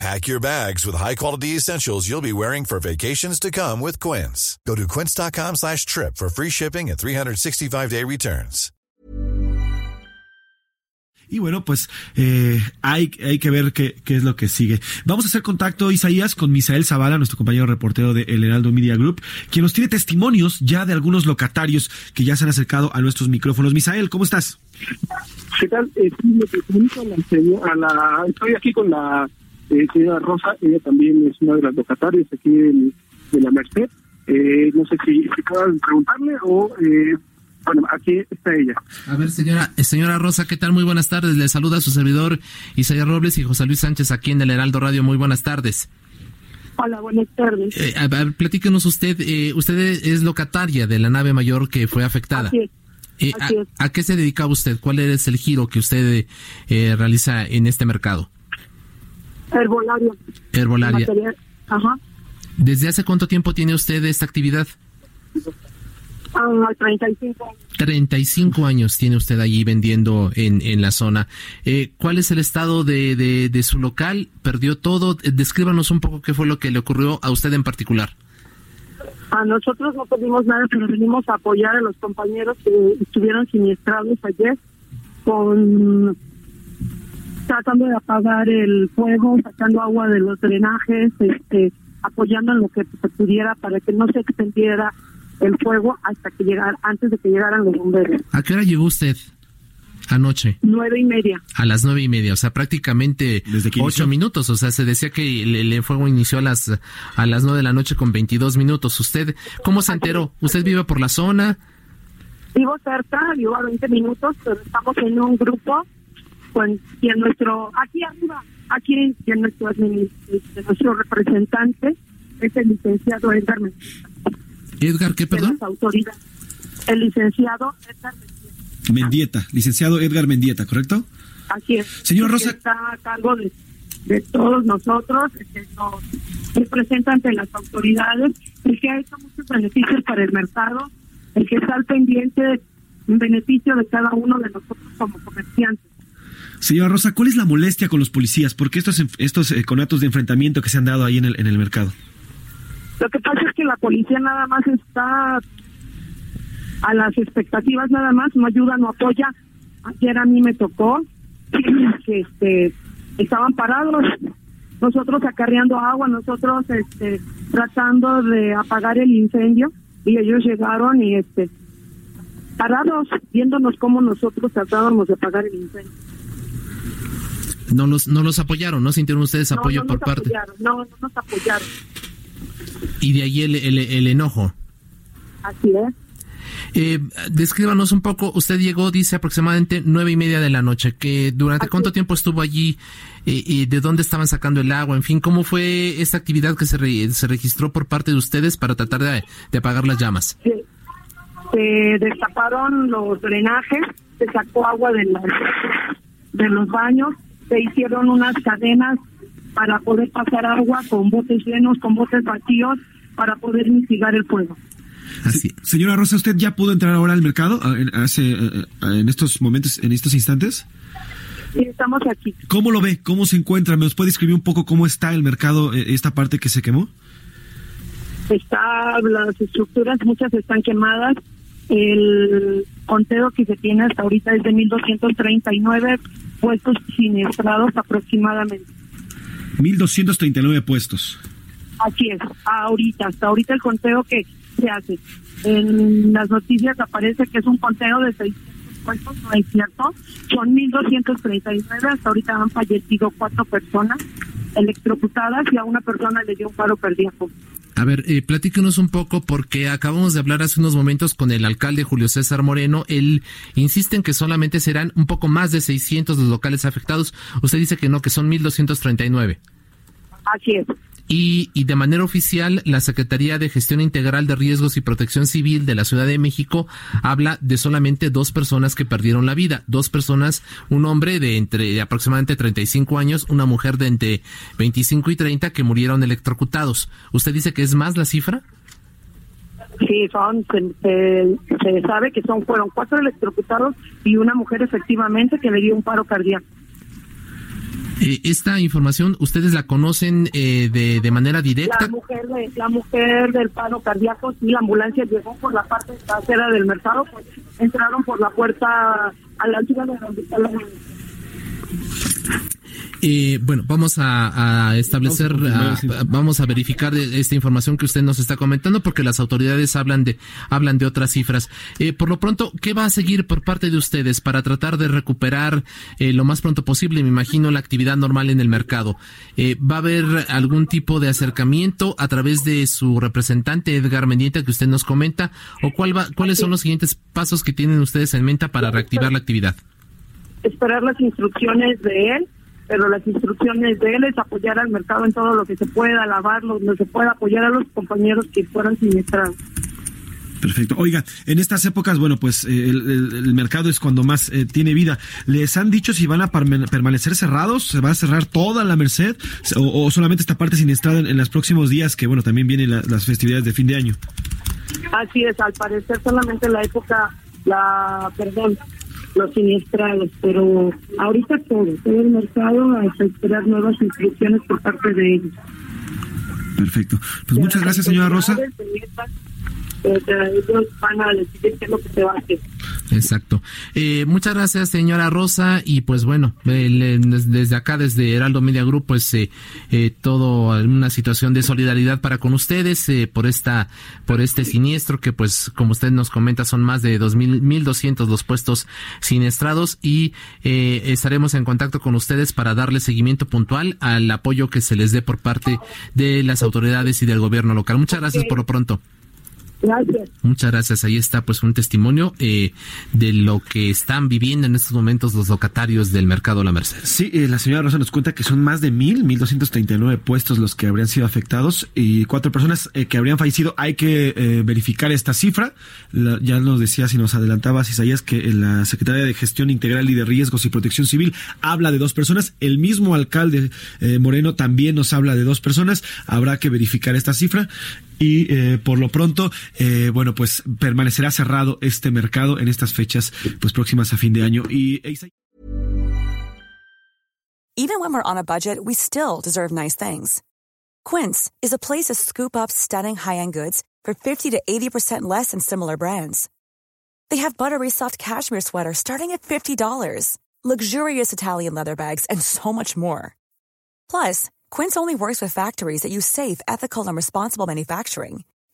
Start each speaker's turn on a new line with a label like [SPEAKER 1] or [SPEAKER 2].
[SPEAKER 1] Pack your bags with high-quality essentials you'll be wearing for vacations to come with Quince. Go to quince.com slash trip for free shipping and 365-day returns.
[SPEAKER 2] Y bueno, pues eh, hay, hay que ver qué, qué, es lo que sigue. Vamos a hacer contacto, Isaías, con Misael Zavala, nuestro compañero reportero de El Heraldo Media Group, quien nos tiene testimonios ya de algunos locatarios que ya se han acercado a nuestros micrófonos. Misael, ¿cómo estás?
[SPEAKER 3] ¿Qué tal? Eh, a la, estoy aquí con la eh, señora Rosa, ella también es una de las locatarias aquí de, de la Merced. Eh, no sé si, si acaban preguntarle o, eh, bueno, aquí está ella.
[SPEAKER 4] A ver, señora eh, señora Rosa, ¿qué tal? Muy buenas tardes. Le saluda a su servidor Isaías Robles y José Luis Sánchez aquí en el Heraldo Radio. Muy buenas tardes.
[SPEAKER 3] Hola, buenas tardes.
[SPEAKER 4] Eh, a ver, platíquenos usted, eh, usted es locataria de la nave mayor que fue afectada.
[SPEAKER 3] Así es.
[SPEAKER 4] Eh,
[SPEAKER 3] Así
[SPEAKER 4] a,
[SPEAKER 3] es.
[SPEAKER 4] ¿A qué se dedicaba usted? ¿Cuál es el giro que usted eh, realiza en este mercado?
[SPEAKER 3] Herbolario.
[SPEAKER 4] Herbolaria.
[SPEAKER 3] Material. Ajá.
[SPEAKER 4] ¿Desde hace cuánto tiempo tiene usted esta actividad?
[SPEAKER 3] Ah, 35 años.
[SPEAKER 4] 35 años tiene usted allí vendiendo en, en la zona. Eh, ¿Cuál es el estado de, de, de, su local? ¿Perdió todo? Eh, Descríbanos un poco qué fue lo que le ocurrió a usted en particular.
[SPEAKER 3] A nosotros no perdimos nada, pero venimos a apoyar a los compañeros que estuvieron siniestrados ayer con tratando de apagar el fuego, sacando agua de los drenajes, este, apoyando en lo que se pudiera para que no se extendiera el fuego hasta que llegara, antes de que llegaran los bomberos.
[SPEAKER 4] ¿A qué hora llegó usted anoche?
[SPEAKER 3] Nueve y media.
[SPEAKER 4] A las nueve y media, o sea, prácticamente
[SPEAKER 2] ¿Desde que
[SPEAKER 4] ocho
[SPEAKER 2] inició?
[SPEAKER 4] minutos. O sea, se decía que el, el fuego inició a las a las nueve de la noche con 22 minutos. ¿Usted cómo se enteró? ¿Usted vive por la zona?
[SPEAKER 3] Vivo cerca, vivo a 20 minutos, pero estamos en un grupo con y en nuestro, aquí arriba, aquí en nuestro, nuestro representante es el licenciado Edgar Mendieta,
[SPEAKER 4] Edgar, ¿qué, perdón?
[SPEAKER 3] autoridades. El licenciado Edgar Mendieta,
[SPEAKER 2] Mendieta, licenciado Edgar Mendieta, ¿correcto?
[SPEAKER 3] así es.
[SPEAKER 2] Señora
[SPEAKER 3] Que
[SPEAKER 2] Rosa.
[SPEAKER 3] Está a cargo de, de todos nosotros, que nos representa ante las autoridades, el que ha hecho muchos beneficios para el mercado, el que está al pendiente en beneficio de cada uno de nosotros como comerciantes.
[SPEAKER 2] Señora Rosa, ¿cuál es la molestia con los policías? ¿Por qué estos, estos eh, conatos de enfrentamiento que se han dado ahí en el, en el mercado?
[SPEAKER 3] Lo que pasa es que la policía nada más está a las expectativas nada más, no ayuda, no apoya. Ayer a mí me tocó que este estaban parados, nosotros acarreando agua, nosotros este tratando de apagar el incendio y ellos llegaron y este parados viéndonos cómo nosotros tratábamos de apagar el incendio.
[SPEAKER 4] No los, no los apoyaron, ¿no sintieron ustedes
[SPEAKER 3] No,
[SPEAKER 4] apoyo
[SPEAKER 3] no
[SPEAKER 4] por
[SPEAKER 3] nos
[SPEAKER 4] parte?
[SPEAKER 3] apoyaron, no, no nos apoyaron.
[SPEAKER 4] Y de ahí el, el, el enojo.
[SPEAKER 3] Así es.
[SPEAKER 4] Eh, descríbanos un poco, usted llegó, dice, aproximadamente nueve y media de la noche, que durante
[SPEAKER 3] Así
[SPEAKER 4] cuánto
[SPEAKER 3] es.
[SPEAKER 4] tiempo estuvo allí, eh, y de dónde estaban sacando el agua, en fin, cómo fue esta actividad que se, re- se registró por parte de ustedes para tratar de, de apagar las llamas.
[SPEAKER 3] se, se destaparon los drenajes, se sacó agua de, las, de los baños, se hicieron unas cadenas para poder pasar agua con botes llenos, con botes vacíos, para poder mitigar el fuego.
[SPEAKER 4] Así.
[SPEAKER 2] Señora Rosa, ¿usted ya pudo entrar ahora al mercado en, hace, eh, eh, en estos momentos, en estos instantes?
[SPEAKER 3] Y estamos aquí.
[SPEAKER 2] ¿Cómo lo ve? ¿Cómo se encuentra? ¿Me puede describir un poco cómo está el mercado, eh, esta parte que se quemó?
[SPEAKER 3] Está, las estructuras, muchas están quemadas. El conteo que se tiene hasta ahorita es de 1.239 puestos siniestrados aproximadamente.
[SPEAKER 2] 1.239 puestos.
[SPEAKER 3] Así es, ahorita, hasta ahorita el conteo que se hace. En las noticias aparece que es un conteo de 600 puestos, no es cierto. Son 1.239, hasta ahorita han fallecido cuatro personas electrocutadas y a una persona le dio un paro cardíaco.
[SPEAKER 4] A ver, eh, platíquenos un poco porque acabamos de hablar hace unos momentos con el alcalde Julio César Moreno. Él insiste en que solamente serán un poco más de 600 los locales afectados. Usted dice que no, que son 1.239.
[SPEAKER 3] Así es.
[SPEAKER 4] Y, y, de manera oficial la Secretaría de Gestión Integral de Riesgos y Protección Civil de la Ciudad de México habla de solamente dos personas que perdieron la vida, dos personas, un hombre de entre aproximadamente 35 años, una mujer de entre 25 y 30 que murieron electrocutados. ¿Usted dice que es más la cifra?
[SPEAKER 3] Sí, son, se, se, sabe que son fueron cuatro electrocutados y una mujer efectivamente que le dio un paro cardíaco.
[SPEAKER 4] Eh, esta información, ¿ustedes la conocen eh, de, de manera directa?
[SPEAKER 3] La mujer, de, la mujer del paro cardíaco, sí, la ambulancia llegó por la parte trasera del mercado, pues entraron por la puerta a la altura de donde está la
[SPEAKER 4] eh, bueno, vamos a, establecer, vamos a, verificar esta información que usted nos está comentando, porque las autoridades hablan de hablan de otras cifras. Eh, por lo pronto, ¿qué va a seguir por parte de ustedes para tratar de recuperar eh, lo más pronto posible? Me imagino la actividad normal en el mercado. ¿Va a haber algún tipo de acercamiento a través de su representante Edgar Mendieta que usted nos comenta, o cuál va, cuáles son los siguientes pasos que tienen ustedes en mente para reactivar la actividad?
[SPEAKER 3] Esperar las instrucciones de él pero las instrucciones de él es apoyar al mercado en todo lo que se pueda, lavarlo, donde se pueda apoyar a los compañeros que fueran siniestrados.
[SPEAKER 2] Perfecto. Oiga, en estas épocas, bueno, pues eh, el, mercado es cuando más eh, tiene vida. ¿Les han dicho si van a permanecer cerrados? ¿Se va a cerrar toda la Merced? ¿O, solamente esta parte siniestrada en, los próximos días, que bueno, también vienen las festividades de fin de año?
[SPEAKER 3] Así es, al parecer solamente la época, la, perdón, los siniestrados, pero ahorita todo, todo el mercado a esperar nuevas instrucciones por parte de ellos.
[SPEAKER 2] Perfecto. Pues muchas gracias, señora Rosa.
[SPEAKER 3] Ellos van a decidir qué es lo que se va a hacer.
[SPEAKER 4] Exacto. Eh, muchas gracias, señora Rosa. Y pues bueno, desde acá, desde Heraldo Media Group, pues eh, eh, todo una situación de solidaridad para con ustedes eh, por esta, por este siniestro que, pues, como usted nos comenta, son más de dos mil, mil doscientos los puestos siniestrados y eh, estaremos en contacto con ustedes para darle seguimiento puntual al apoyo que se les dé por parte de las autoridades y del gobierno local. Muchas gracias por lo pronto.
[SPEAKER 3] Gracias.
[SPEAKER 4] Muchas gracias. Ahí está pues un testimonio eh, de lo que están viviendo en estos momentos los locatarios del mercado La Merced.
[SPEAKER 2] Sí, eh, la señora Rosa nos cuenta que son más de mil, mil doscientos treinta y nueve puestos los que habrían sido afectados y cuatro personas eh, que habrían fallecido. Hay que verificar esta cifra. ya nos decía, si nos adelantabas, Isaías, que la Secretaría de Gestión Integral y de Riesgos y Protección Civil habla de dos personas. El mismo alcalde Moreno también nos habla de dos personas. Habrá que verificar esta cifra y eh, por lo pronto, eh, bueno, pues permanecerá cerrado este mercado en estas fechas pues próximas a fin de año. Y
[SPEAKER 5] Even when we're on a budget, we still deserve nice things. Quince is a place to scoop up stunning high-end goods for 50 to 80% less than similar brands. They have buttery soft cashmere sweaters starting at $50, luxurious Italian leather bags, and so much more. Plus, Quince only works with factories that use safe, ethical, and responsible manufacturing.